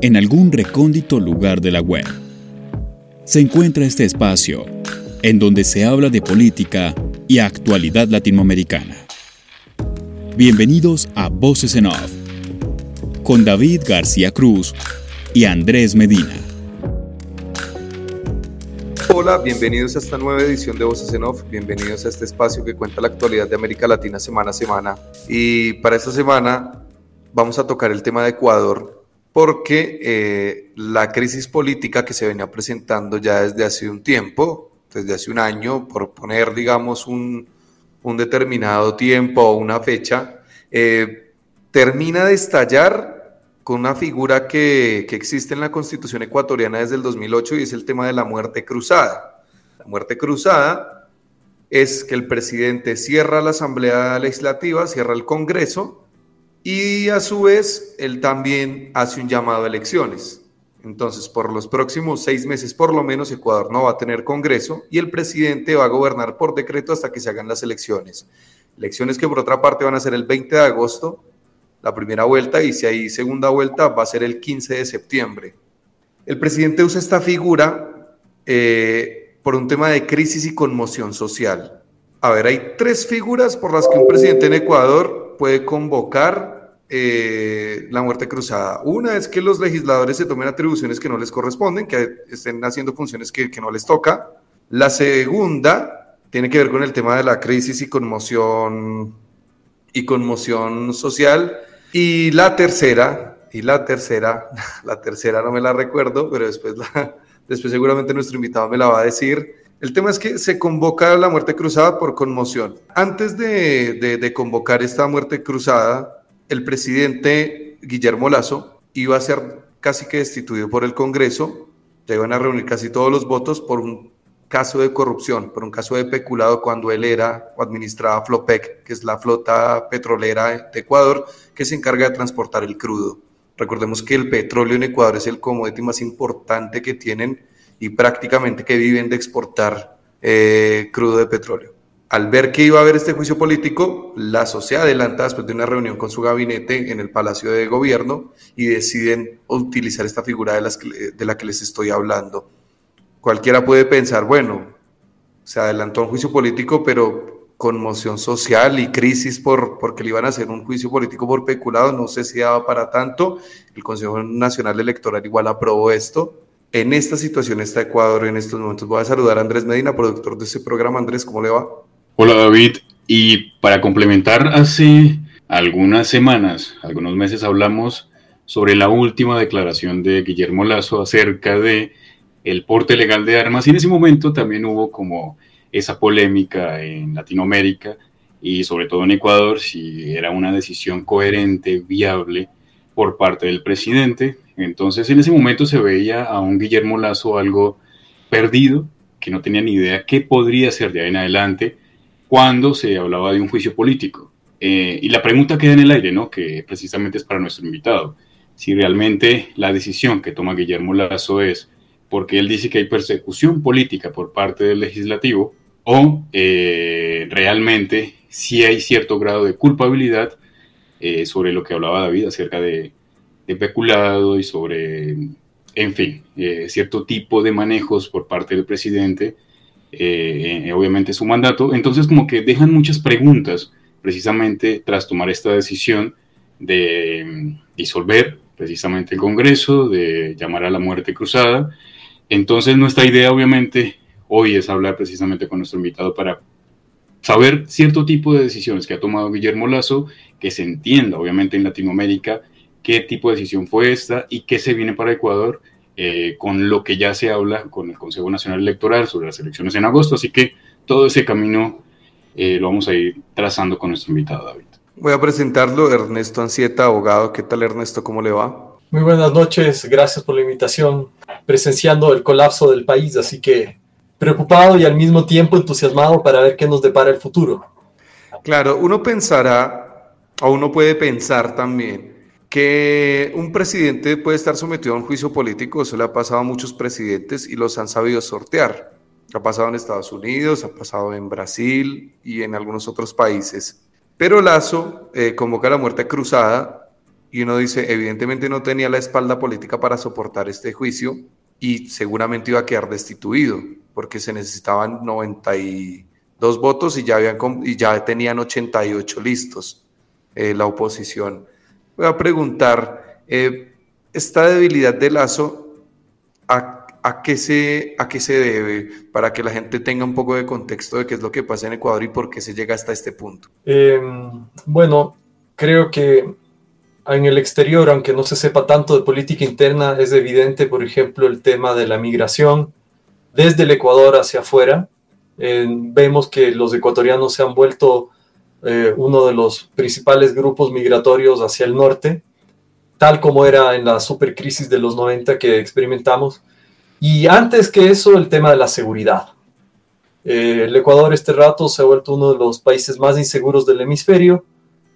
en algún recóndito lugar de la web, se encuentra este espacio en donde se habla de política y actualidad latinoamericana. Bienvenidos a Voces en Off, con David García Cruz y Andrés Medina. Hola, bienvenidos a esta nueva edición de Voces en Off, bienvenidos a este espacio que cuenta la actualidad de América Latina semana a semana. Y para esta semana vamos a tocar el tema de Ecuador porque eh, la crisis política que se venía presentando ya desde hace un tiempo, desde hace un año, por poner, digamos, un, un determinado tiempo o una fecha, eh, termina de estallar con una figura que, que, existe en la constitución ecuatoriana desde el 2008 y es el tema de la muerte cruzada. La muerte cruzada es que el presidente cierra la Asamblea Legislativa, cierra el Congreso, y a su vez, él también hace un llamado a elecciones. Entonces, por los próximos seis meses, por lo menos, Ecuador no va a tener Congreso y el presidente va a gobernar por decreto hasta que se hagan las elecciones. Elecciones que por otra parte van a ser el 20 de agosto, la primera vuelta, y si hay segunda vuelta va a ser el 15 de septiembre. El presidente usa esta figura eh, por un tema de crisis y conmoción social. A ver, hay tres figuras por las que un presidente en Ecuador puede convocar eh, la muerte cruzada. Una es que los legisladores se tomen atribuciones que no les corresponden, que estén haciendo funciones que, que no les toca. La segunda tiene que ver con el tema de la crisis y conmoción y conmoción social. Y la tercera, y la tercera, la tercera no me la recuerdo, pero después, después seguramente nuestro invitado me la va a decir. El tema es que se convoca la muerte cruzada por conmoción. Antes de, de convocar esta muerte cruzada, el presidente Guillermo Lazo iba a ser casi que destituido por el Congreso, ya iban a reunir casi todos los votos por un caso de corrupción, por un caso de peculado cuando él era o administraba Flopec, que es la flota petrolera de Ecuador que se encarga de transportar el crudo. Recordemos que el petróleo en Ecuador es el commodity más importante que tienen y prácticamente que viven de exportar eh, crudo de petróleo al ver que iba a haber este juicio político, la sociedad adelanta después de una reunión con su gabinete en el Palacio de Gobierno y deciden utilizar esta figura de, de la que les estoy hablando. Cualquiera puede pensar, bueno, se adelantó un juicio político, pero conmoción social y crisis por, porque le iban a hacer un juicio político por peculado, no sé si daba para tanto. El Consejo Nacional Electoral igual aprobó esto. En esta situación está Ecuador en estos momentos. Voy a saludar a Andrés Medina, productor de este programa. Andrés, ¿cómo le va? Hola David, y para complementar, hace algunas semanas, algunos meses hablamos sobre la última declaración de Guillermo Lazo acerca de el porte legal de armas. Y en ese momento también hubo como esa polémica en Latinoamérica y sobre todo en Ecuador si era una decisión coherente, viable por parte del presidente. Entonces en ese momento se veía a un Guillermo Lazo algo perdido, que no tenía ni idea qué podría ser de ahí en adelante cuando se hablaba de un juicio político. Eh, y la pregunta queda en el aire, ¿no? Que precisamente es para nuestro invitado. Si realmente la decisión que toma Guillermo Lazo es porque él dice que hay persecución política por parte del legislativo o eh, realmente si hay cierto grado de culpabilidad eh, sobre lo que hablaba David acerca de, de peculado y sobre, en fin, cierto tipo de manejos por parte del presidente eh, obviamente su mandato. Entonces como que dejan muchas preguntas precisamente tras tomar esta decisión de mm, disolver precisamente el Congreso, de llamar a la muerte cruzada. Entonces nuestra idea obviamente hoy es hablar precisamente con nuestro invitado para saber cierto tipo de decisiones que ha tomado Guillermo Lazo, que se entienda obviamente en Latinoamérica qué tipo de decisión fue esta y qué se viene para Ecuador eh, con lo que ya se habla con el Consejo Nacional Electoral sobre las elecciones en agosto. Así que todo ese camino eh, lo vamos a ir trazando con nuestro invitado David. Voy a presentarlo, Ernesto Ansieta, abogado. ¿Qué tal, Ernesto? ¿Cómo le va? Muy buenas noches, gracias por la invitación, presenciando el colapso del país, así que preocupado y al mismo tiempo entusiasmado para ver qué nos depara el futuro. Claro, uno pensará, o uno puede pensar también, que un presidente puede estar sometido a un juicio político, eso le ha pasado a muchos presidentes y los han sabido sortear. Ha pasado en Estados Unidos, ha pasado en Brasil y en algunos otros países. Pero Lazo eh, convoca la muerte cruzada y uno dice, evidentemente no tenía la espalda política para soportar este juicio y seguramente iba a quedar destituido, porque se necesitaban 92 votos y ya, habían, y ya tenían 88 listos eh, la oposición. Voy a preguntar, eh, esta debilidad de Lazo, ¿a, a, qué se, ¿a qué se debe? Para que la gente tenga un poco de contexto de qué es lo que pasa en Ecuador y por qué se llega hasta este punto. Em, bueno, creo que en el exterior, aunque no se sepa tanto de política interna, es evidente, por ejemplo, el tema de la migración desde el Ecuador hacia afuera. vemos que los ecuatorianos se han vuelto eh, uno de los principales grupos migratorios hacia el norte, tal como era en la supercrisis de los 90 que experimentamos. Y antes que eso, el tema de la seguridad. Eh, el Ecuador este rato se ha vuelto uno de los países más inseguros del hemisferio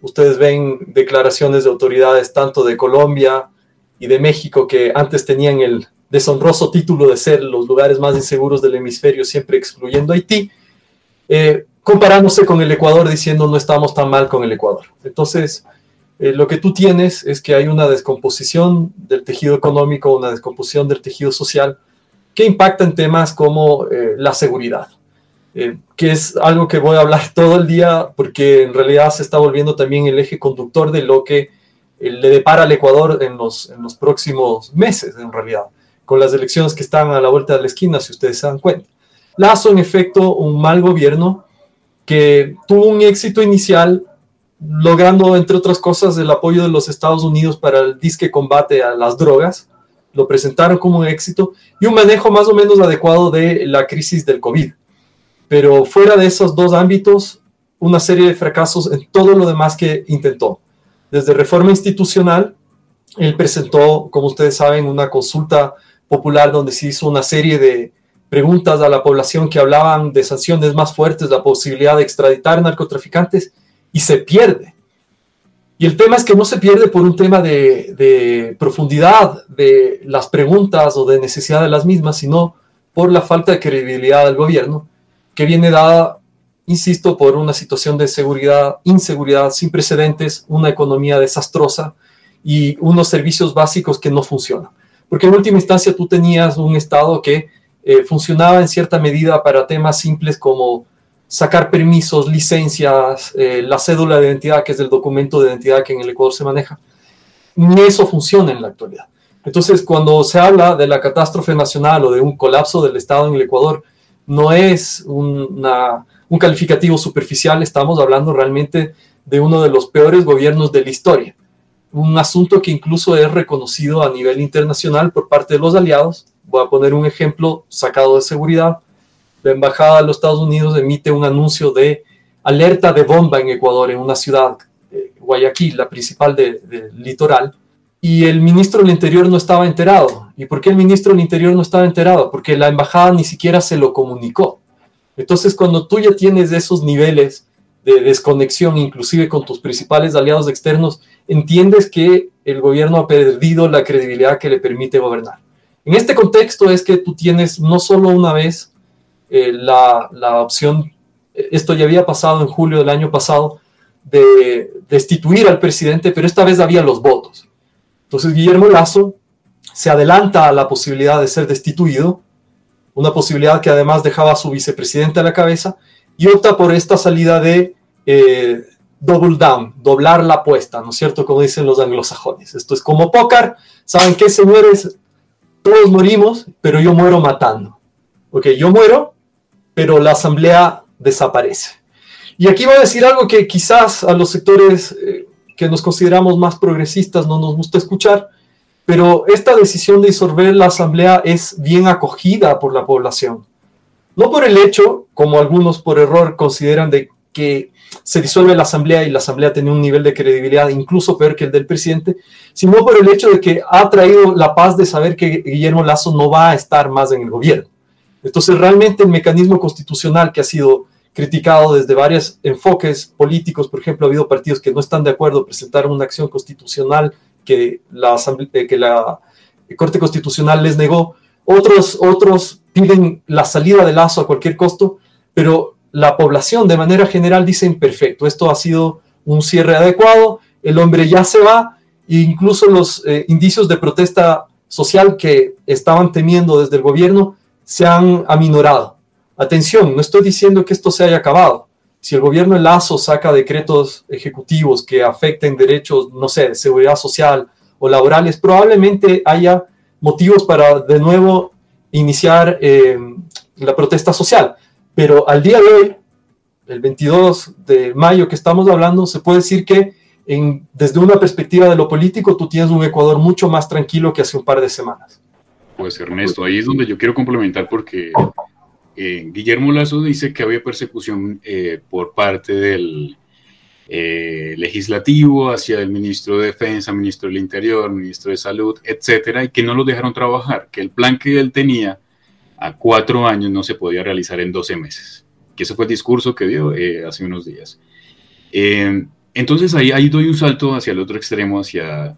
Ustedes ven declaraciones de autoridades tanto de Colombia y de México que antes tenían el deshonroso título de ser los lugares más inseguros del hemisferio, siempre excluyendo Haití, eh, comparándose con el Ecuador diciendo no estamos tan mal con el Ecuador. Entonces, eh, lo que tú tienes es que hay una descomposición del tejido económico, una descomposición del tejido social que impacta en temas como eh, la seguridad. Eh, que es algo que voy a hablar todo el día porque en realidad se está volviendo también el eje conductor de lo que le depara al Ecuador en los, en los próximos meses, en realidad, con las elecciones que están a la vuelta de la esquina, si ustedes se dan cuenta. Lazo, en efecto, un mal gobierno que tuvo un éxito inicial logrando, entre otras cosas, el apoyo de los Estados Unidos para el disque combate a las drogas, lo presentaron como un éxito, y un manejo más o menos adecuado de la crisis del COVID pero fuera de esos dos ámbitos, una serie de fracasos en todo lo demás que intentó. Desde reforma institucional, él presentó, como ustedes saben, una consulta popular donde se hizo una serie de preguntas a la población que hablaban de sanciones más fuertes, la posibilidad de extraditar narcotraficantes, y se pierde. Y el tema es que no se pierde por un tema de, profundidad de las preguntas o de necesidad de las mismas, sino por la falta de credibilidad del gobierno que viene dada, insisto, por una situación de seguridad, inseguridad sin precedentes, una economía desastrosa y unos servicios básicos que no funcionan. Porque en última instancia tú tenías un Estado que eh, funcionaba en cierta medida para temas simples como sacar permisos, licencias, eh, la cédula de identidad, que es el documento de identidad que en el Ecuador se maneja. Ni eso funciona en la actualidad. Entonces, cuando se habla de la catástrofe nacional o de un colapso del Estado en el Ecuador, no es un calificativo superficial, estamos hablando realmente de uno de los peores gobiernos de la historia. Un asunto que incluso es reconocido a nivel internacional por parte de los aliados. Voy a poner un ejemplo sacado de seguridad. La Embajada de los Estados Unidos emite un anuncio de alerta de bomba en Ecuador, en una ciudad, Guayaquil, la principal del litoral, y el ministro del Interior no estaba enterado. ¿Y por qué el ministro del Interior no estaba enterado? Porque la embajada ni siquiera se lo comunicó. Entonces, cuando tú ya tienes esos niveles de desconexión, inclusive con tus principales aliados externos, entiendes que el gobierno ha perdido la credibilidad que le permite gobernar. En este contexto es que tú tienes no solo una vez eh, la, la opción, esto ya había pasado en julio del año pasado, de destituir al presidente, pero esta vez había los votos. Entonces Guillermo Lazo se adelanta a la posibilidad de ser destituido, una posibilidad que además dejaba a su vicepresidente a la cabeza, y opta por esta salida de eh, double down, doblar la apuesta, ¿no es cierto? Como dicen los anglosajones. Esto es como póker, ¿saben qué, señores? Todos morimos, pero yo muero matando. Ok, yo muero, pero la asamblea desaparece. Y aquí voy a decir algo que quizás a los sectores eh, que nos consideramos más progresistas no nos gusta escuchar, pero esta decisión de disolver la asamblea es bien acogida por la población. No por el hecho, como algunos por error consideran, de que se disuelve la asamblea y la asamblea tiene un nivel de credibilidad incluso peor que el del presidente, sino por el hecho de que ha traído la paz de saber que Guillermo Lazo no va a estar más en el gobierno. Entonces, realmente el mecanismo constitucional que ha sido criticado desde varios enfoques políticos. Por ejemplo, ha habido partidos que no están de acuerdo, presentaron una acción constitucional que la, eh, que la Corte Constitucional les negó. Otros, otros piden la salida de Lazo a cualquier costo, pero la población de manera general dice perfecto, esto ha sido un cierre adecuado, el hombre ya se va e incluso los eh, indicios de protesta social que estaban temiendo desde el gobierno se han aminorado. Atención, no estoy diciendo que esto se haya acabado. Si el gobierno de Lazo saca decretos ejecutivos que afecten derechos, no sé, de seguridad social o laborales, probablemente haya motivos para de nuevo iniciar eh, la protesta social. Pero al día de hoy, el 22 de mayo que estamos hablando, se puede decir que desde una perspectiva de lo político, tú tienes un Ecuador mucho más tranquilo que hace un par de semanas. Pues Ernesto, ahí es donde yo quiero complementar porque eh, Guillermo Lazo dice que había persecución eh, por parte del eh, legislativo hacia el ministro de Defensa, ministro del Interior, ministro de Salud, etcétera, y que no lo dejaron trabajar, que el plan que él tenía a cuatro años no se podía realizar en 12 meses. Que ese fue el discurso que dio hace unos días. entonces ahí, ahí doy un salto hacia el otro extremo, hacia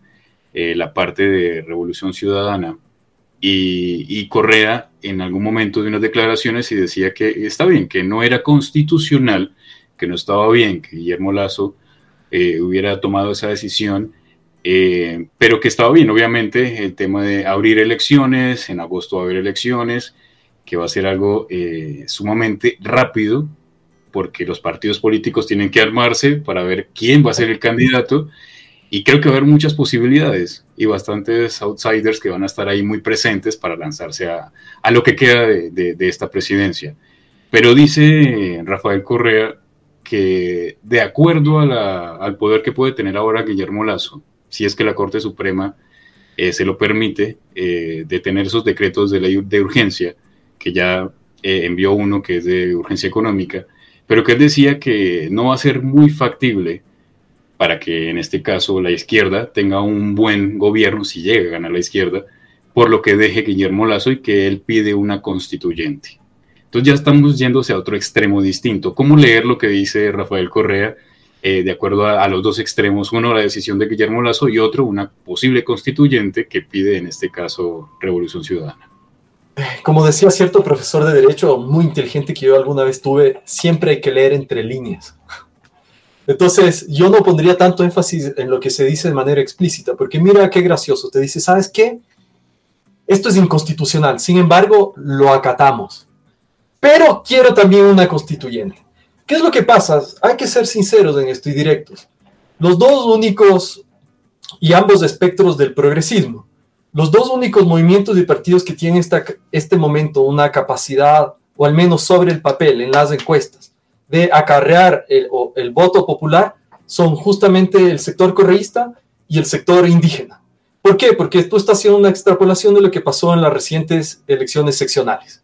la parte de Revolución Ciudadana y, Correa en algún momento de unas declaraciones y decía que está bien, que no era constitucional, que no estaba bien que Guillermo Lazo eh, hubiera tomado esa decisión, eh, pero que estaba bien, obviamente, el tema de abrir elecciones, en agosto va a haber elecciones, que va a ser algo eh, sumamente rápido, porque los partidos políticos tienen que armarse para ver quién va a ser el candidato y creo que va a haber muchas posibilidades y bastantes outsiders que van a estar ahí muy presentes para lanzarse a, a lo que queda de, de, esta presidencia. Pero dice Rafael Correa que de acuerdo a la, al poder que puede tener ahora Guillermo Lazo, si es que la Corte Suprema eh, se lo permite, eh, de tener esos decretos de ley de urgencia, que ya eh, envió uno que es de urgencia económica, pero que él decía que no va a ser muy factible para que en este caso la izquierda tenga un buen gobierno si llega a ganar la izquierda, por lo que deje Guillermo Lazo y que él pide una constituyente. Entonces ya estamos yéndose a otro extremo distinto. ¿Cómo leer lo que dice Rafael Correa eh, de acuerdo a, los dos extremos? Uno, la decisión de Guillermo Lazo y otro, una posible constituyente que pide en este caso Revolución Ciudadana. Como decía cierto profesor de derecho muy inteligente que yo alguna vez tuve, siempre hay que leer entre líneas. Entonces, yo no pondría tanto énfasis en lo que se dice de manera explícita, porque mira qué gracioso, te dice, ¿sabes qué? Esto es inconstitucional, sin embargo, lo acatamos. Pero quiero también una constituyente. ¿Qué es lo que pasa? Hay que ser sinceros en esto y directos. Los dos únicos y ambos espectros del progresismo, los dos únicos movimientos y partidos que tienen esta, este momento una capacidad, o al menos sobre el papel, en las encuestas, de acarrear el, el voto popular son justamente el sector correísta y el sector indígena. ¿Por qué? Porque tú estás haciendo una extrapolación de lo que pasó en las recientes elecciones seccionales.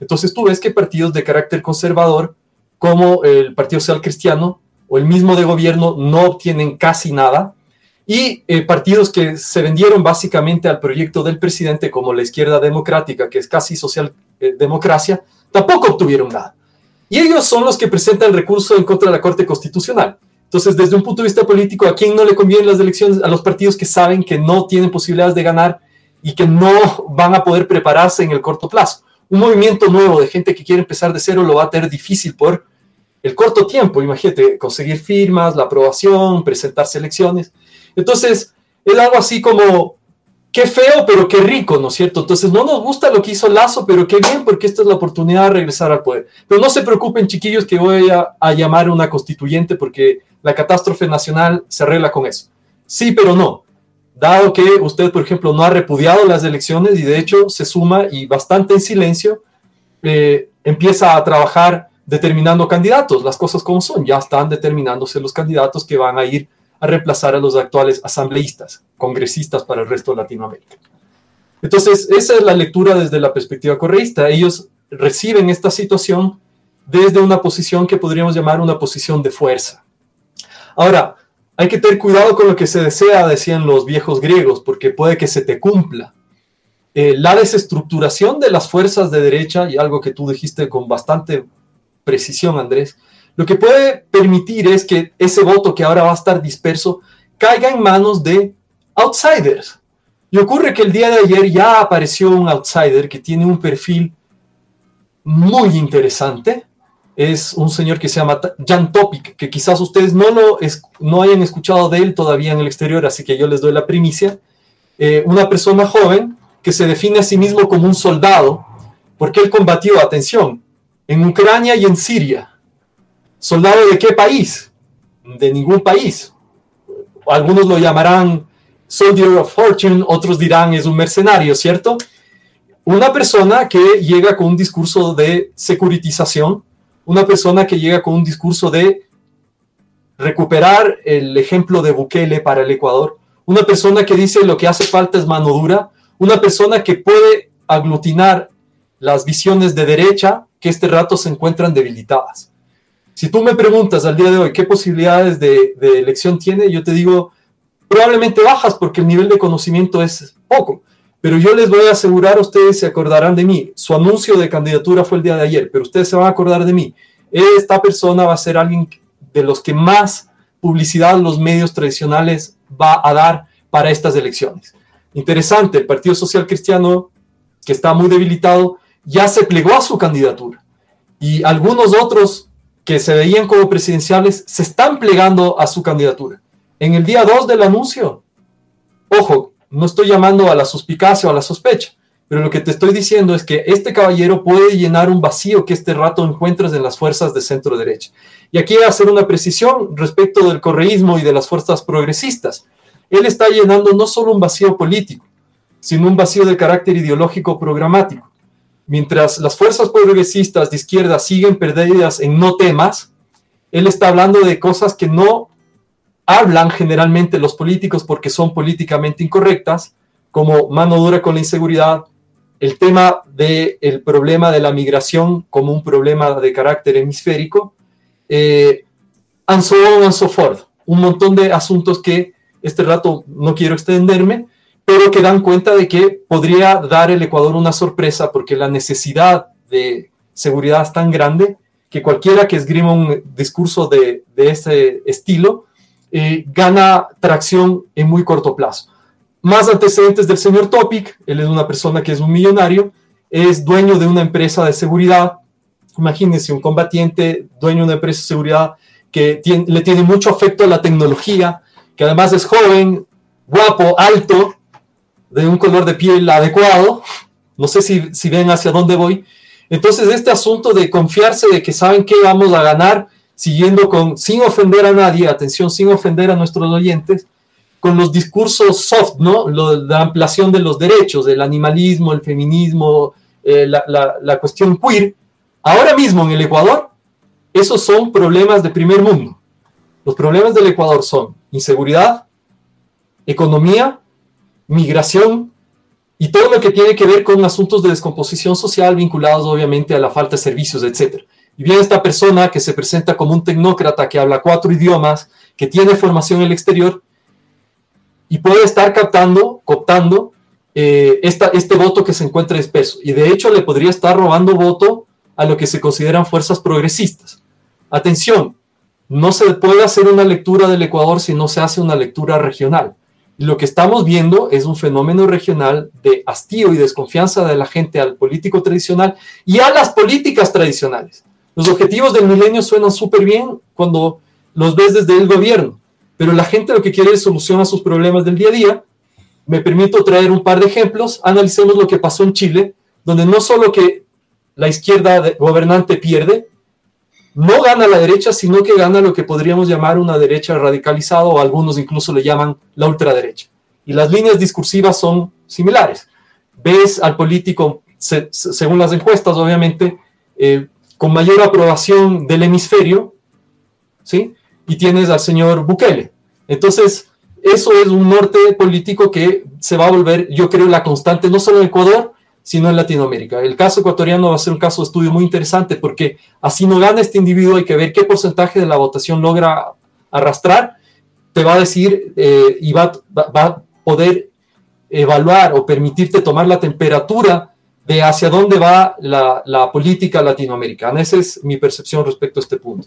Entonces tú ves que partidos de carácter conservador, como el Partido Social Cristiano o el mismo de gobierno, no obtienen casi nada, y eh, partidos que se vendieron básicamente al proyecto del presidente, como la izquierda democrática, que es casi social eh, democracia, tampoco obtuvieron nada. Y ellos son los que presentan recurso en contra de la Corte Constitucional. Entonces, desde un punto de vista político, ¿a quién no le convienen las elecciones? A los partidos que saben que no tienen posibilidades de ganar y que no van a poder prepararse en el corto plazo. Un movimiento nuevo de gente que quiere empezar de cero lo va a tener difícil por el corto tiempo. Imagínate, conseguir firmas, la aprobación, presentarse elecciones. Entonces, es algo así como qué feo, pero qué rico, ¿no es cierto? Entonces no nos gusta lo que hizo Lazo, pero qué bien, porque esta es la oportunidad de regresar al poder. Pero no se preocupen, chiquillos, que voy a, a llamar una constituyente porque la catástrofe nacional se arregla con eso. Sí, pero no. Dado que usted, por ejemplo, no ha repudiado las elecciones y de hecho se suma y bastante en silencio, eh, empieza a trabajar determinando candidatos, las cosas como son, ya están determinándose los candidatos que van a ir a reemplazar a los actuales asambleístas, congresistas para el resto de Latinoamérica. Entonces, esa es la lectura desde la perspectiva correísta. Ellos reciben esta situación desde una posición que podríamos llamar una posición de fuerza. Ahora, hay que tener cuidado con lo que se desea, decían los viejos griegos, porque puede que se te cumpla. Eh, la desestructuración de las fuerzas de derecha, y algo que tú dijiste con bastante precisión, Andrés, lo que puede permitir es que ese voto que ahora va a estar disperso caiga en manos de outsiders. Y ocurre que el día de ayer ya apareció un outsider que tiene un perfil muy interesante, es un señor que se llama Jan Topic, que quizás ustedes no, lo no hayan escuchado de él todavía en el exterior, así que yo les doy la primicia. Eh, una persona joven que se define a sí mismo como un soldado, porque él combatió, atención, en Ucrania y en Siria. ¿Soldado de qué país? De ningún país. Algunos lo llamarán Soldier of Fortune, otros dirán es un mercenario, ¿cierto? Una persona que llega con un discurso de securitización, una persona que llega con un discurso de recuperar el ejemplo de Bukele para el Ecuador, una persona que dice lo que hace falta es mano dura, una persona que puede aglutinar las visiones de derecha que este rato se encuentran debilitadas. Si tú me preguntas al día de hoy qué posibilidades de, elección tiene, yo te digo probablemente bajas porque el nivel de conocimiento es poco. Pero yo les voy a asegurar, ustedes se acordarán de mí. Su anuncio de candidatura fue el día de ayer, pero ustedes se van a acordar de mí. Esta persona va a ser alguien de los que más publicidad los medios tradicionales va a dar para estas elecciones. Interesante, el Partido Social Cristiano, que está muy debilitado, ya se plegó a su candidatura. Y algunos otros que se veían como presidenciales se están plegando a su candidatura. En el día 2 del anuncio, ojo, no estoy llamando a la suspicacia o a la sospecha, pero lo que te estoy diciendo es que este caballero puede llenar un vacío que este rato encuentras en las fuerzas de centro derecha. Y aquí hacer una precisión respecto del correísmo y de las fuerzas progresistas. Él está llenando no solo un vacío político, sino un vacío de carácter ideológico programático. Mientras las fuerzas progresistas de izquierda siguen perdidas en no temas, él está hablando de cosas que no hablan generalmente los políticos porque son políticamente incorrectas, como mano dura con la inseguridad, el tema del el problema de la migración como un problema de carácter hemisférico, eh, and so on and so forth. Un montón de asuntos que este rato no quiero extenderme, pero que dan cuenta de que podría dar el Ecuador una sorpresa porque la necesidad de seguridad es tan grande que cualquiera que esgrima un discurso de, de ese estilo eh, gana tracción en muy corto plazo. Más antecedentes del señor Topic, él es una persona que es un millonario, es dueño de una empresa de seguridad. Imagínense un combatiente, dueño de una empresa de seguridad que le tiene mucho afecto a la tecnología, que además es joven, guapo, alto, de un color de piel adecuado. No sé si, si ven hacia dónde voy. Entonces, este asunto de confiarse de que saben que vamos a ganar siguiendo con, sin ofender a nadie, atención, sin ofender a nuestros oyentes, con los discursos soft, ¿no? la ampliación de los derechos, el animalismo, el feminismo, eh, la, la cuestión queer. Ahora mismo en el Ecuador, esos son problemas de primer mundo. Los problemas del Ecuador son inseguridad, economía, migración y todo lo que tiene que ver con asuntos de descomposición social vinculados obviamente a la falta de servicios, etc. Y viene esta persona que se presenta como un tecnócrata que habla cuatro idiomas, que tiene formación en el exterior y puede estar captando, cooptando eh, este voto que se encuentra espeso. Y de hecho le podría estar robando voto a lo que se consideran fuerzas progresistas. Atención, no se puede hacer una lectura del Ecuador si no se hace una lectura regional. Lo que estamos viendo es un fenómeno regional de hastío y desconfianza de la gente al político tradicional y a las políticas tradicionales. Los objetivos del milenio suenan súper bien cuando los ves desde el gobierno, pero la gente lo que quiere es solución a sus problemas del día a día. Me permito traer un par de ejemplos. Analicemos lo que pasó en Chile, donde no solo que la izquierda gobernante pierde, no gana la derecha, sino que gana lo que podríamos llamar una derecha radicalizada o algunos incluso le llaman la ultraderecha. Y las líneas discursivas son similares. Ves al político, según las encuestas, obviamente, eh, con mayor aprobación del hemisferio, ¿sí? Y tienes al señor Bukele. Entonces, eso es un norte político que se va a volver, yo creo, la constante, no solo en Ecuador, sino en Latinoamérica. El caso ecuatoriano va a ser un caso de estudio muy interesante porque así no gana este individuo, hay que ver qué porcentaje de la votación logra arrastrar, te va a decir eh, y va, va a poder evaluar o permitirte tomar la temperatura de hacia dónde va la, política latinoamericana. Esa es mi percepción respecto a este punto.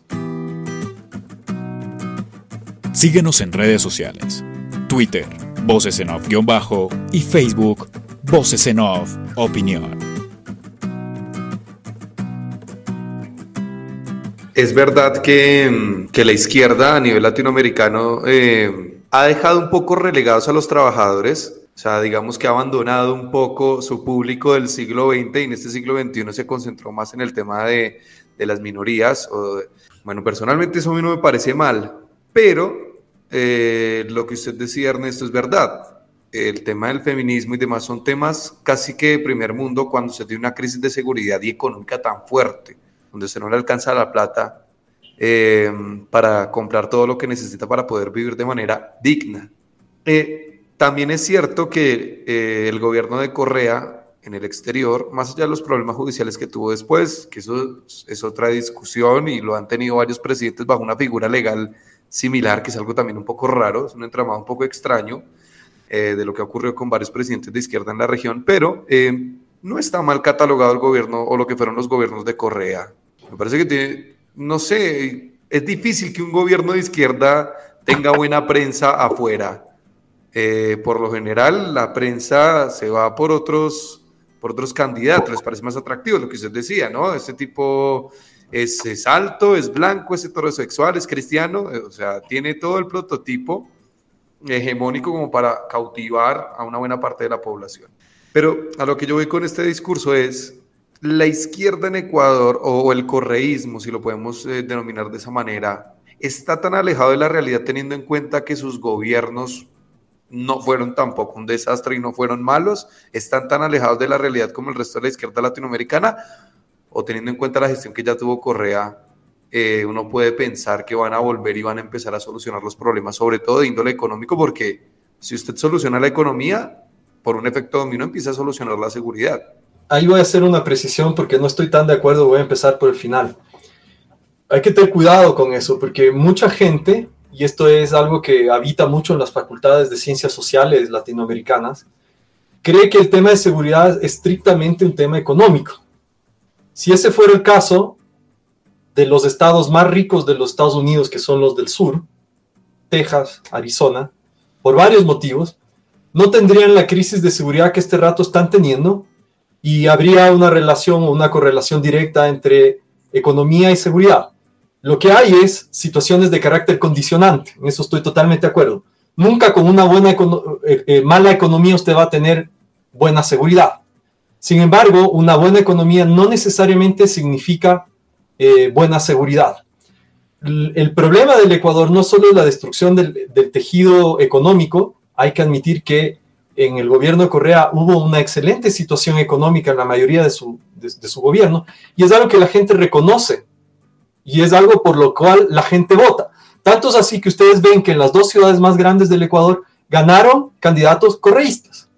Síguenos en redes sociales. Twitter, Voces en Off-Bajo y Facebook, Voces en Off Opinión. es verdad que, que, la izquierda a nivel latinoamericano eh, ha dejado un poco relegados a los trabajadores. O sea, digamos que ha abandonado un poco su público del siglo XX y en este siglo XXI se concentró más en el tema de, de las minorías. Bueno, personalmente eso a mí no me parece mal, pero eh, lo que usted decía, Ernesto, es verdad. El tema del feminismo y demás son temas casi que de primer mundo cuando se tiene una crisis de seguridad y económica tan fuerte, donde se no le alcanza la plata eh, para comprar todo lo que necesita para poder vivir de manera digna. Eh, también es cierto que eh, el gobierno de Correa en el exterior, más allá de los problemas judiciales que tuvo después, que eso es otra discusión y lo han tenido varios presidentes bajo una figura legal similar, que es algo también un poco raro, es un entramado un poco extraño eh, de lo que ocurrió con varios presidentes de izquierda en la región, pero eh, no está mal catalogado el gobierno o lo que fueron los gobiernos de Correa. Me parece que tiene, no sé, es difícil que un gobierno de izquierda tenga buena prensa afuera eh, por lo general la prensa se va por otros, por otros candidatos, les parece más atractivo lo que usted decía, ¿no? Este tipo es, alto, es blanco, es heterosexual, es cristiano, o sea, tiene todo el prototipo hegemónico como para cautivar a una buena parte de la población. Pero a lo que yo voy con este discurso es, la izquierda en Ecuador, o el correísmo, si lo podemos eh, denominar de esa manera, está tan alejado de la realidad teniendo en cuenta que sus gobiernos no fueron tampoco un desastre y no fueron malos, están tan alejados de la realidad como el resto de la izquierda latinoamericana, o teniendo en cuenta la gestión que ya tuvo Correa, eh, uno puede pensar que van a volver y van a empezar a solucionar los problemas, sobre todo de índole económico, porque si usted soluciona la economía, por un efecto dominó empieza a solucionar la seguridad. Ahí voy a hacer una precisión porque no estoy tan de acuerdo, voy a empezar por el final. Hay que tener cuidado con eso, porque mucha gente y esto es algo que habita mucho en las facultades de ciencias sociales latinoamericanas, cree que el tema de seguridad es estrictamente un tema económico. Si ese fuera el caso, de los estados más ricos de los Estados Unidos, que son los del sur, Texas, Arizona, por varios motivos, no tendrían la crisis de seguridad que este rato están teniendo y habría una relación o una correlación directa entre economía y seguridad. Lo que hay es situaciones de carácter condicionante, en eso estoy totalmente de acuerdo. Nunca con una buena eh, eh, mala economía usted va a tener buena seguridad. Sin embargo, una buena economía no necesariamente significa eh, buena seguridad. El, problema del Ecuador no solo es la destrucción del, tejido económico, hay que admitir que en el gobierno de Correa hubo una excelente situación económica en la mayoría de su, de su gobierno, y es algo que la gente reconoce y es algo por lo cual la gente vota. Tanto es así que ustedes ven que en las dos ciudades más grandes del Ecuador ganaron candidatos correístas.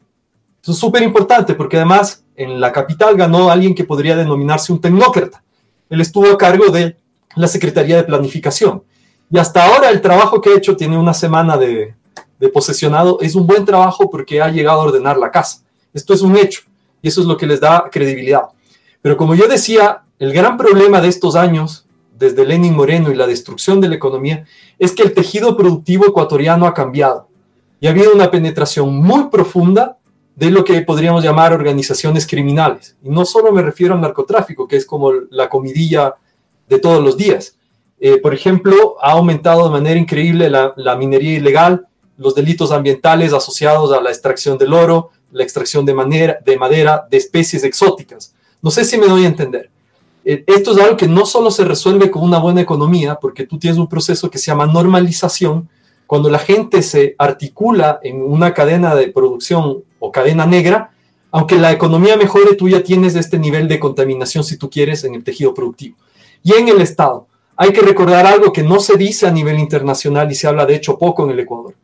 Eso es súper importante porque además en la capital ganó alguien que podría denominarse un tecnócrata. Él estuvo a cargo de la Secretaría de Planificación. Y hasta ahora el trabajo que ha hecho tiene una semana de, de posesionado. Es un buen trabajo porque ha llegado a ordenar la casa. Esto es un hecho y eso es lo que les da credibilidad. Pero como yo decía, el gran problema de estos años desde Lenin Moreno y la destrucción de la economía, es que el tejido productivo ecuatoriano ha cambiado y ha habido una penetración muy profunda de lo que podríamos llamar organizaciones criminales. Y no solo me refiero al narcotráfico, que es como la comidilla de todos los días. Eh, por ejemplo, ha aumentado de manera increíble la, minería ilegal, los delitos ambientales asociados a la extracción del oro, la extracción de, madera de especies exóticas. No sé si me doy a entender. Eh, esto es algo que no solo se resuelve con una buena economía, porque tú tienes un proceso que se llama normalización, cuando la gente se articula en una cadena de producción o cadena negra, aunque la economía mejore, tú ya tienes este nivel de contaminación, si tú quieres, en el tejido productivo. Y en el Estado, hay que recordar algo que no se dice a nivel internacional y se habla de hecho poco en el Ecuador.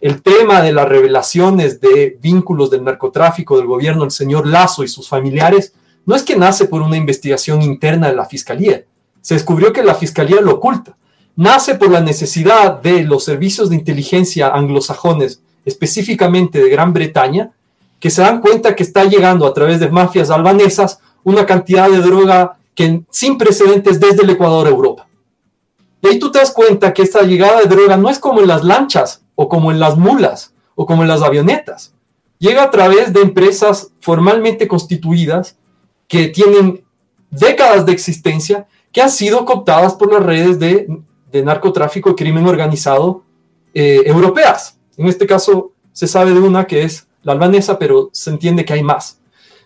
El tema de las revelaciones de vínculos del narcotráfico del gobierno del señor Lazo y sus familiares no es que nace por una investigación interna de la Fiscalía. Se descubrió que la Fiscalía lo oculta. Nace por la necesidad de los servicios de inteligencia anglosajones, específicamente de Gran Bretaña, que se dan cuenta que está llegando a través de mafias albanesas una cantidad de droga que sin precedentes desde el Ecuador a Europa. Y ahí tú te das cuenta que esta llegada de droga no es como en las lanchas o como en las mulas o como en las avionetas. Llega a través de empresas formalmente constituidas que tienen décadas de existencia, que han sido cooptadas por las redes de, narcotráfico y crimen organizado eh, europeas. En este caso se sabe de una que es la albanesa, pero se entiende que hay más.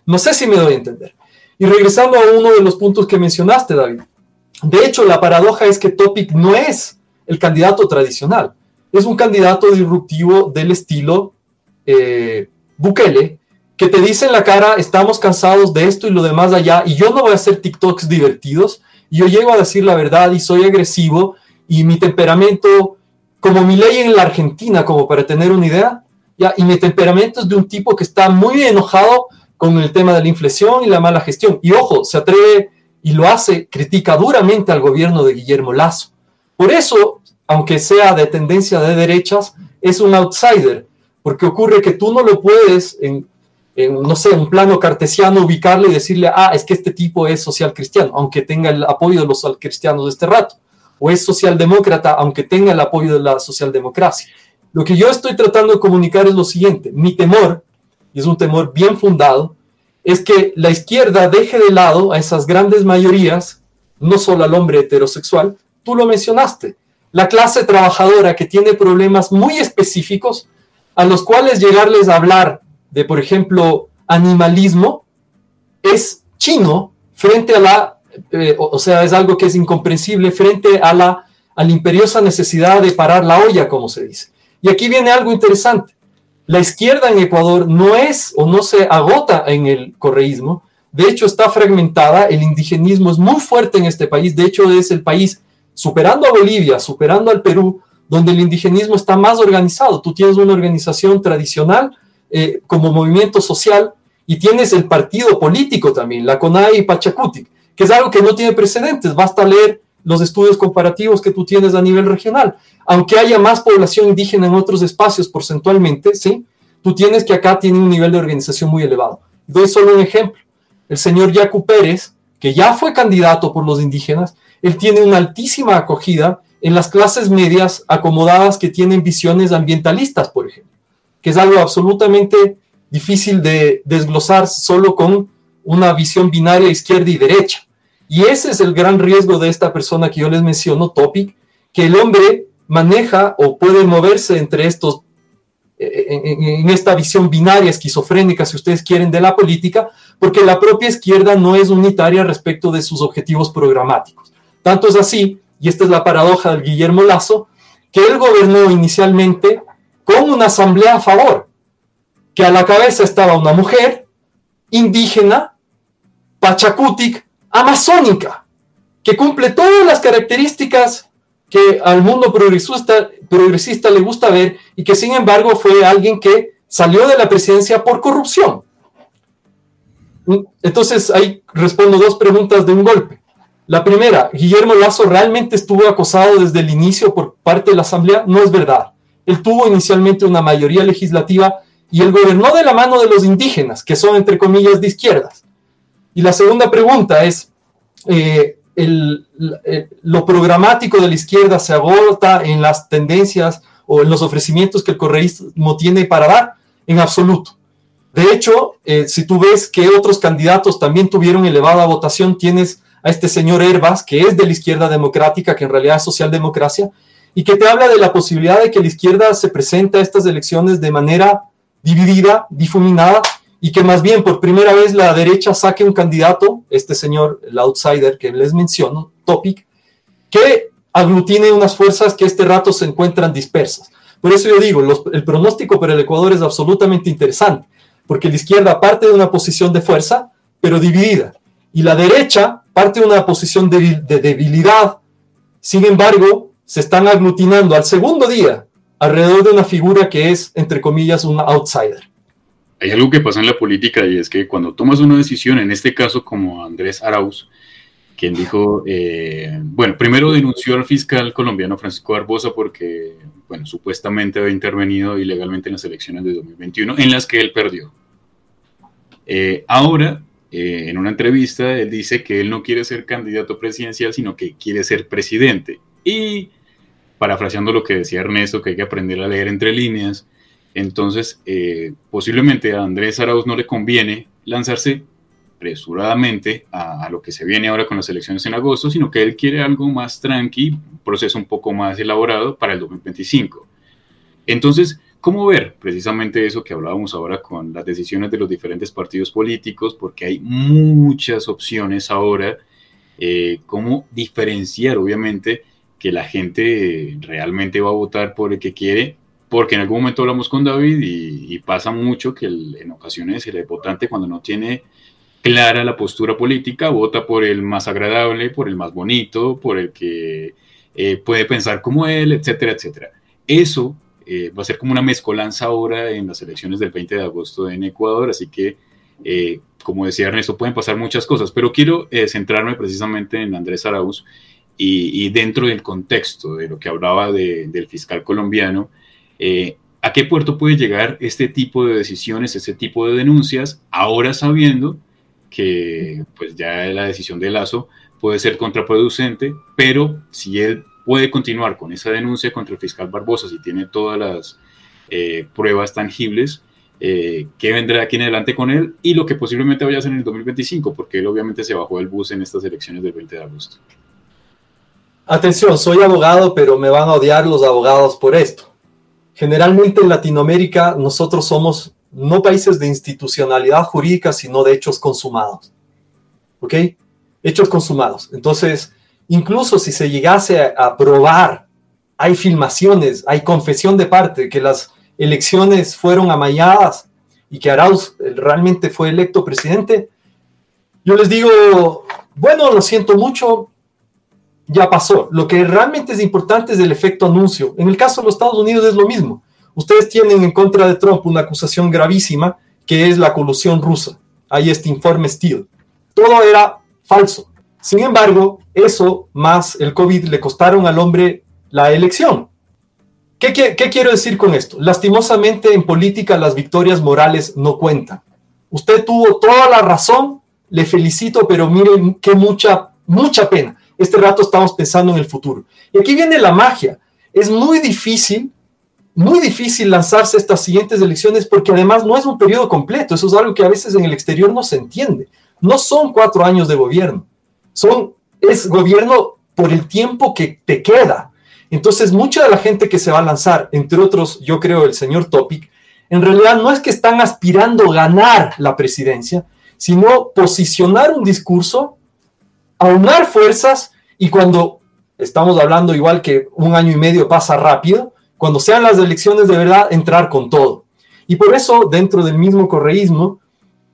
No sé si me doy a entender. Y regresando a uno de los puntos que mencionaste, David. De hecho, la paradoja es que Topic no es el candidato tradicional. Es un candidato disruptivo del estilo eh, Bukele, que te dice en la cara, estamos cansados de esto y lo demás allá, y yo no voy a hacer TikToks divertidos, y yo llego a decir la verdad y soy agresivo, y mi temperamento, como mi ley en la Argentina, como para tener una idea, y mi temperamento es de un tipo que está muy enojado con el tema de la inflación y la mala gestión. Y ojo, se atreve y lo hace, critica duramente al gobierno de Guillermo Lazo. Por eso, aunque sea de tendencia de derechas, es un outsider, porque ocurre que tú no lo puedes en en, no sé, un plano cartesiano, ubicarle y decirle, ah, es que este tipo es social cristiano, aunque tenga el apoyo de los cristianos de este rato, o es socialdemócrata, aunque tenga el apoyo de la socialdemocracia. Lo que yo estoy tratando de comunicar es lo siguiente, mi temor, y es un temor bien fundado, es que la izquierda deje de lado a esas grandes mayorías, no solo al hombre heterosexual, tú lo mencionaste, la clase trabajadora que tiene problemas muy específicos, a los cuales llegarles a hablar de, por ejemplo, animalismo es chino frente a la, eh, o sea, es algo que es incomprensible frente a la, a imperiosa necesidad de parar la olla, como se dice. Y aquí viene algo interesante. La izquierda en Ecuador no es o no se agota en el correísmo, de hecho está fragmentada, el indigenismo es muy fuerte en este país, de hecho es el país superando a Bolivia, superando al Perú, donde el indigenismo está más organizado. Tú tienes una organización tradicional eh, como movimiento social y tienes el partido político también, la CONAI y Pachacutic, que es algo que no tiene precedentes, basta leer los estudios comparativos que tú tienes a nivel regional. Aunque haya más población indígena en otros espacios porcentualmente, ¿sí? Tú tienes que acá tiene un nivel de organización muy elevado. Doy solo un ejemplo. El señor Yacu Pérez, que ya fue candidato por los indígenas, él tiene una altísima acogida en las clases medias acomodadas que tienen visiones ambientalistas, por ejemplo que es algo absolutamente difícil de desglosar solo con una visión binaria izquierda y derecha. Y ese es el gran riesgo de esta persona que yo les menciono, Topic, que el hombre maneja o puede moverse entre estos, eh, en, esta visión binaria, esquizofrénica, si ustedes quieren, de la política, porque la propia izquierda no es unitaria respecto de sus objetivos programáticos. Tanto es así, y esta es la paradoja del Guillermo Lazo, que él gobernó inicialmente con una asamblea a favor, que a la cabeza estaba una mujer indígena, pachacutic, amazónica, que cumple todas las características que al mundo progresista, progresista le gusta ver y que sin embargo fue alguien que salió de la presidencia por corrupción. Entonces ahí respondo dos preguntas de un golpe. La primera, Guillermo Lazo realmente estuvo acosado desde el inicio por parte de la Asamblea, no es verdad. Él tuvo inicialmente una mayoría legislativa y él gobernó de la mano de los indígenas, que son entre comillas de izquierdas. Y la segunda pregunta es, eh, eh, ¿lo programático de la izquierda se agota en las tendencias o en los ofrecimientos que el correísmo tiene para dar? En absoluto. De hecho, eh, si tú ves que otros candidatos también tuvieron elevada votación, tienes a este señor Herbas, que es de la izquierda democrática, que en realidad es socialdemocracia, y que te habla de la posibilidad de que la izquierda se presente a estas elecciones de manera dividida, difuminada, y que más bien por primera vez la derecha saque un candidato, este señor, el outsider que les menciono, Topic, que aglutine unas fuerzas que este rato se encuentran dispersas. Por eso yo digo, el pronóstico para el Ecuador es absolutamente interesante, porque la izquierda parte de una posición de fuerza, pero dividida, y la derecha parte de una posición de debilidad, sin embargo, se están aglutinando al segundo día alrededor de una figura que es, entre comillas, un outsider. Hay algo que pasa en la política y es que cuando tomas una decisión, en este caso como Andrés Arauz, quien dijo, eh, bueno, primero denunció al fiscal colombiano Francisco Barbosa porque, bueno, supuestamente había intervenido ilegalmente en las elecciones de 2021 en las que él perdió. Eh, ahora, eh, en una entrevista, él dice que él no quiere ser candidato presidencial, sino que quiere ser presidente. Y parafraseando lo que decía Ernesto, que hay que aprender a leer entre líneas. Entonces, eh, posiblemente a Andrés Arauz no le conviene lanzarse apresuradamente a, lo que se viene ahora con las elecciones en agosto, sino que él quiere algo más tranqui, un proceso un poco más elaborado para el 2025. Entonces, ¿cómo ver precisamente eso que hablábamos ahora con las decisiones de los diferentes partidos políticos? Porque hay muchas opciones ahora, eh, cómo diferenciar, obviamente, que la gente realmente va a votar por el que quiere porque en algún momento hablamos con David y, pasa mucho que en ocasiones el votante cuando no tiene clara la postura política vota por el más agradable, por el más bonito, por el que eh, puede pensar como él, etcétera, etcétera. Eso eh, va a ser como una mezcolanza ahora en las elecciones del 20 de agosto en Ecuador, así que, eh, como decía Ernesto, pueden pasar muchas cosas, pero quiero centrarme precisamente en Andrés Arauz y, dentro del contexto de lo que hablaba del fiscal colombiano, eh, ¿A qué puerto puede llegar este tipo de decisiones, este tipo de denuncias, ahora sabiendo que pues ya la decisión de Lazo puede ser contraproducente, pero si él puede continuar con esa denuncia contra el fiscal Barbosa, si tiene todas las eh, pruebas tangibles, eh, qué vendrá aquí en adelante con él y lo que posiblemente vaya a hacer en el 2025, porque él obviamente se bajó del bus en estas elecciones del 20 de agosto. Atención, soy abogado, pero me van a odiar los abogados por esto. Generalmente en Latinoamérica nosotros somos no países de institucionalidad jurídica, sino de hechos consumados. ¿Ok? Hechos consumados. Entonces, incluso si se llegase a probar, hay filmaciones, hay confesión de parte que las elecciones fueron amañadas y que Arauz realmente fue electo presidente, yo les digo, bueno, lo siento mucho, ya pasó. Lo que realmente es importante es el efecto anuncio. En el caso de los Estados Unidos es lo mismo. Ustedes tienen en contra de Trump una acusación gravísima que es la colusión rusa. Hay este informe Steele. Todo era falso. Sin embargo, eso más el COVID le costaron al hombre la elección. ¿Qué, qué quiero decir con esto? Lastimosamente en política las victorias morales no cuentan. Usted tuvo toda la razón, le felicito, pero miren qué mucha, mucha pena este rato estamos pensando en el futuro. Y aquí viene la magia. Es muy difícil, muy difícil lanzarse estas siguientes elecciones porque además no es un periodo completo. Eso es algo que a veces en el exterior no se entiende. No son cuatro años de gobierno. Son, es gobierno por el tiempo que te queda. Entonces, mucha de la gente que se va a lanzar, entre otros, yo creo el señor Topic, en realidad no es que están aspirando a ganar la presidencia, sino posicionar un discurso aunar fuerzas y cuando estamos hablando igual que un año y medio pasa rápido, cuando sean las elecciones de verdad, entrar con todo. Y por eso dentro del mismo correísmo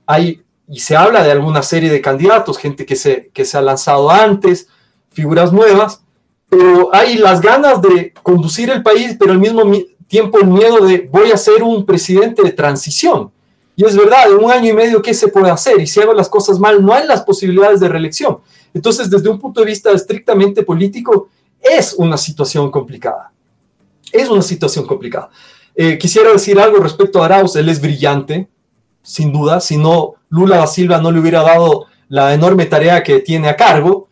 hay, y se habla de alguna serie de candidatos, gente que se, que se ha lanzado antes, figuras nuevas, pero hay las ganas de conducir el país, pero al mismo tiempo el miedo de voy a ser un presidente de transición. Y es verdad, en un año y medio, ¿qué se puede hacer? Y si hago las cosas mal, no hay las posibilidades de reelección. Entonces, desde un punto de vista estrictamente político, es una situación complicada. Es una situación complicada. Eh, quisiera decir algo respecto a Arauz. Él es brillante, sin duda. Si no, Lula da Silva no le hubiera dado la enorme tarea que tiene a cargo.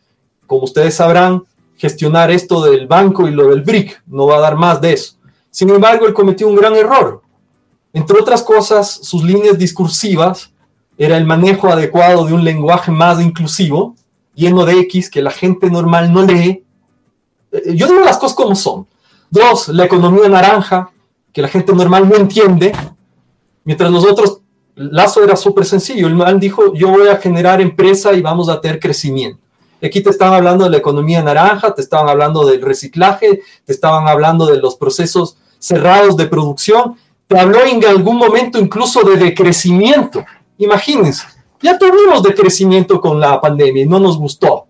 Como ustedes sabrán, gestionar esto del banco y lo del BRIC no va a dar más de eso. Sin embargo, él cometió un gran error. Entre otras cosas, sus líneas discursivas era el manejo adecuado de un lenguaje más inclusivo, lleno de X que la gente normal no lee. Eh, yo digo las cosas como son. Dos, la economía naranja, que la gente normal no entiende, mientras nosotros, Lazo era súper sencillo, el man dijo, yo voy a generar empresa y vamos a tener crecimiento. Aquí te estaban hablando de la economía naranja, te estaban hablando del reciclaje, te estaban hablando de los procesos cerrados de producción, te habló en algún momento incluso de decrecimiento. Imagínense, ya tuvimos de crecimiento con la pandemia y no nos gustó.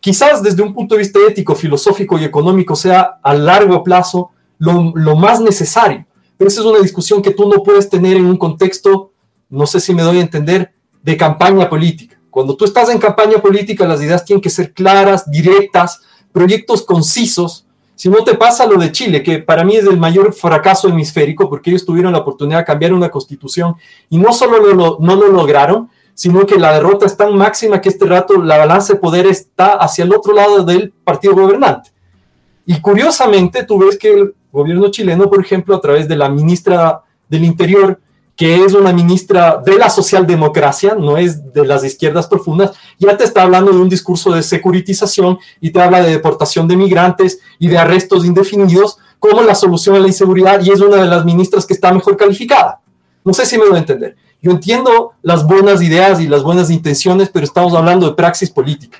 Quizás desde un punto de vista ético, filosófico y económico sea a largo plazo lo, lo más necesario. Pero esa es una discusión que tú no puedes tener en un contexto, no sé si me doy a entender, de campaña política. Cuando tú estás en campaña política, las ideas tienen que ser claras, directas, proyectos concisos, si no te pasa lo de Chile, que para mí es el mayor fracaso hemisférico, porque ellos tuvieron la oportunidad de cambiar una constitución y no solo no lo lograron, sino que la derrota es tan máxima que este rato la balanza de poder está hacia el otro lado del partido gobernante. Y curiosamente, tú ves que el gobierno chileno, por ejemplo, a través de la ministra del Interior, que es una ministra de la socialdemocracia, no es de las izquierdas profundas, ya te está hablando de un discurso de securitización y te habla de deportación de migrantes y de arrestos indefinidos como la solución a la inseguridad y es una de las ministras que está mejor calificada. No sé si me voy a entender. Yo entiendo las buenas ideas y las buenas intenciones, pero estamos hablando de praxis política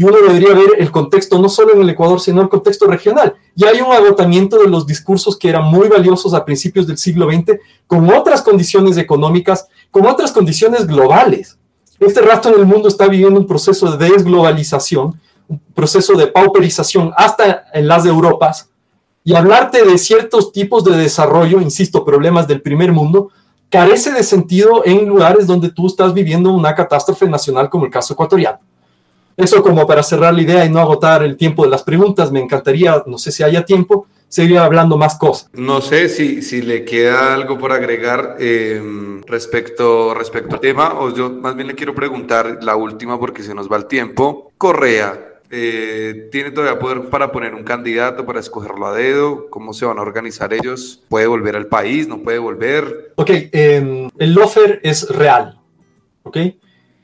y uno debería ver el contexto no solo en el Ecuador, sino el contexto regional. Y hay un agotamiento de los discursos que eran muy valiosos a principios del siglo XX, con otras condiciones económicas, con otras condiciones globales. Este rato en el mundo está viviendo un proceso de desglobalización, un proceso de pauperización hasta en las Europas, y hablarte de ciertos tipos de desarrollo, insisto, problemas del primer mundo, carece de sentido en lugares donde tú estás viviendo una catástrofe nacional como el caso ecuatoriano. Eso como para cerrar la idea y no agotar el tiempo de las preguntas, me encantaría, no sé si haya tiempo, seguir hablando más cosas. No sé si, si le queda algo por agregar em, respecto, respecto al tema, o yo más bien le quiero preguntar la última porque se nos va el tiempo. Correa, eh, ¿Tiene todavía poder para poner un candidato, para escogerlo a dedo? ¿Cómo se van a organizar ellos? ¿Puede volver al país? ¿No puede volver? Ok, em, el lofer es real. ¿Ok?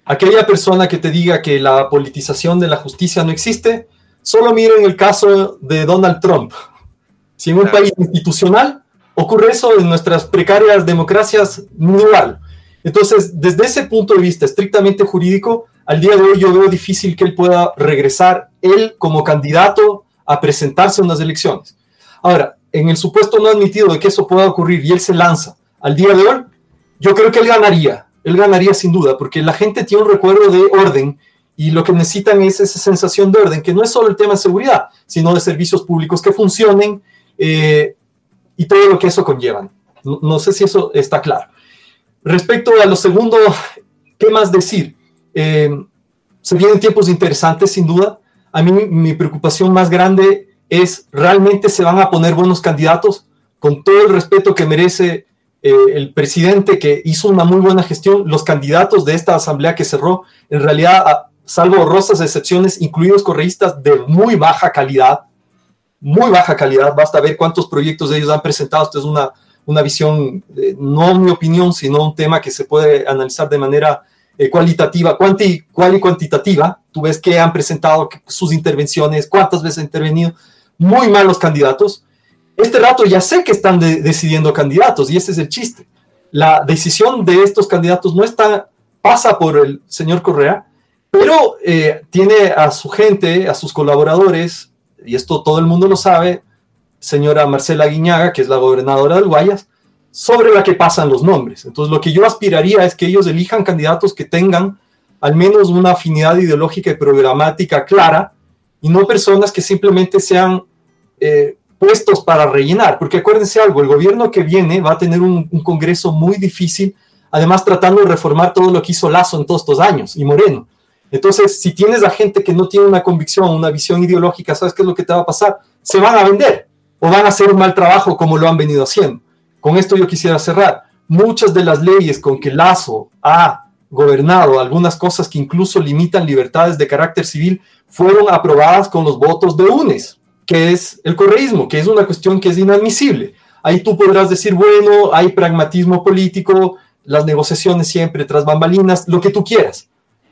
aquella persona que te diga que la politización de la justicia no existe, solo miren el caso de Donald Trump. Si en un país institucional ocurre eso, en nuestras precarias democracias, igual. Entonces, desde ese punto de vista estrictamente jurídico, al día de hoy yo veo difícil que él pueda regresar, él como candidato, a presentarse en unas elecciones. Ahora, en el supuesto no admitido de que eso pueda ocurrir y él se lanza al día de hoy, yo creo que él ganaría él ganaría sin duda, porque la gente tiene un recuerdo de orden y lo que necesitan es esa sensación de orden, que no es solo el tema de seguridad, sino de servicios públicos que funcionen eh, y todo lo que eso conlleva. No, sé si eso está claro. Respecto a lo segundo, ¿qué más decir? Eh, se vienen tiempos interesantes, sin duda. A mí mi preocupación más grande es, ¿realmente se van a poner buenos candidatos? Con todo el respeto que merece eh, el presidente que hizo una muy buena gestión, los candidatos de esta asamblea que cerró, en realidad, salvo honrosas excepciones, incluidos correístas de muy baja calidad, muy baja calidad, basta ver cuántos proyectos ellos han presentado, esto es una, una visión, no mi opinión, sino un tema que se puede analizar de manera eh, cualitativa, cual y cuantitativa, tú ves que han presentado sus intervenciones, cuántas veces han intervenido, muy malos candidatos, este rato ya sé que están decidiendo candidatos y ese es el chiste. La decisión de estos candidatos no está, pasa por el señor Correa, pero eh, tiene a su gente, a sus colaboradores, y esto todo el mundo lo sabe, señora Marcela Guiñaga, que es la gobernadora del Guayas, sobre la que pasan los nombres. Entonces, lo que yo aspiraría es que ellos elijan candidatos que tengan al menos una afinidad ideológica y programática clara y no personas que simplemente sean eh, puestos para rellenar, porque acuérdense algo, el gobierno que viene va a tener un, Congreso muy difícil, además tratando de reformar todo lo que hizo Lazo en todos estos años y Moreno. Entonces, si tienes a gente que no tiene una convicción, una visión ideológica, ¿sabes qué es lo que te va a pasar? Se van a vender o van a hacer un mal trabajo como lo han venido haciendo. Con esto yo quisiera cerrar. Muchas de las leyes con que Lazo ha gobernado, algunas cosas que incluso limitan libertades de carácter civil, fueron aprobadas con los votos de UNES que es el correísmo, que es una cuestión que es inadmisible. Ahí tú podrás decir, bueno, hay pragmatismo político, las negociaciones siempre tras bambalinas, lo que tú quieras.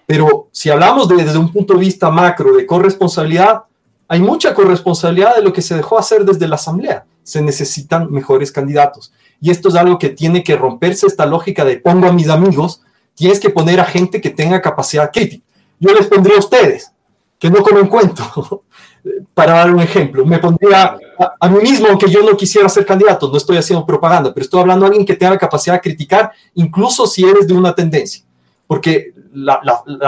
Pero si hablamos desde un punto de vista macro de corresponsabilidad, hay mucha corresponsabilidad de lo que se dejó hacer desde la Asamblea. Se necesitan mejores candidatos. Y esto es algo que tiene que romperse esta lógica de pongo a mis amigos, tienes que poner a gente que tenga capacidad crítica. Yo les pondría a ustedes, que no comen cuento. para dar un ejemplo, me pondría a, mí mismo, aunque yo no quisiera ser candidato, no estoy haciendo propaganda, pero estoy hablando de alguien que tenga la capacidad de criticar, incluso si eres de una tendencia. Porque la,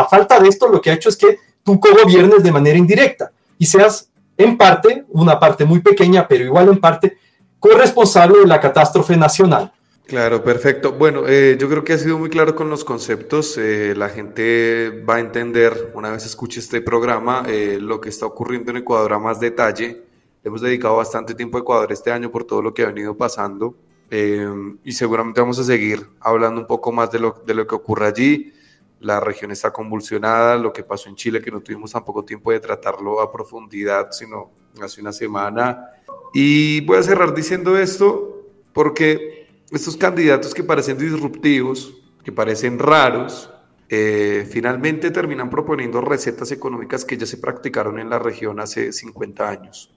falta de esto lo que ha hecho es que tú co-gobiernes de manera indirecta y seas en parte, una parte muy pequeña, pero igual en parte, corresponsable de la catástrofe nacional. Claro, perfecto. Bueno, eh, yo creo que ha sido muy claro con los conceptos. Eh, la gente va a entender, una vez escuche este programa, eh, lo que está ocurriendo en Ecuador a más detalle. Hemos dedicado bastante tiempo a Ecuador este año por todo lo que ha venido pasando y seguramente vamos a seguir hablando un poco más de lo, de lo que ocurre allí. La región está convulsionada, lo que pasó en Chile, que no tuvimos tampoco tiempo de tratarlo a profundidad, sino hace una semana. Y voy a cerrar diciendo esto porque estos candidatos que parecen disruptivos, que parecen raros, eh, finalmente terminan proponiendo recetas económicas que ya se practicaron en la región hace 50 años.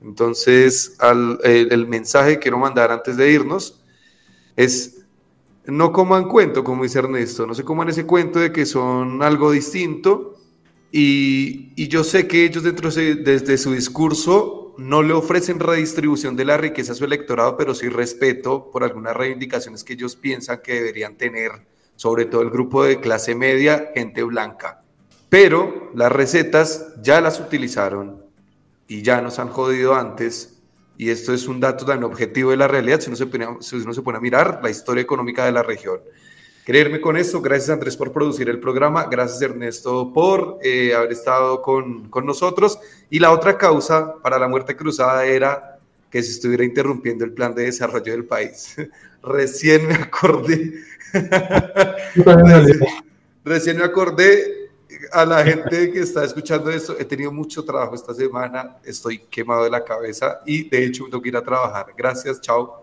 Entonces, el, mensaje que quiero mandar antes de irnos es, no coman cuento, como dice Ernesto, no se coman ese cuento de que son algo distinto y, yo sé que ellos dentro de, desde su discurso no le ofrecen redistribución de la riqueza a su electorado, pero sí respeto por algunas reivindicaciones que ellos piensan que deberían tener, sobre todo el grupo de clase media, gente blanca. Pero las recetas ya las utilizaron y ya nos han jodido antes, y esto es un dato tan objetivo de la realidad si uno se pone, si uno se pone a mirar la historia económica de la región. Creerme con esto, gracias Andrés por producir el programa, gracias Ernesto por eh, haber estado con, con, nosotros. Y la otra causa para la muerte cruzada era que se estuviera interrumpiendo el plan de desarrollo del país. recién me acordé, recién me acordé a la gente que está escuchando esto, he tenido mucho trabajo esta semana, estoy quemado de la cabeza y de hecho tengo que ir a trabajar. Gracias, chao.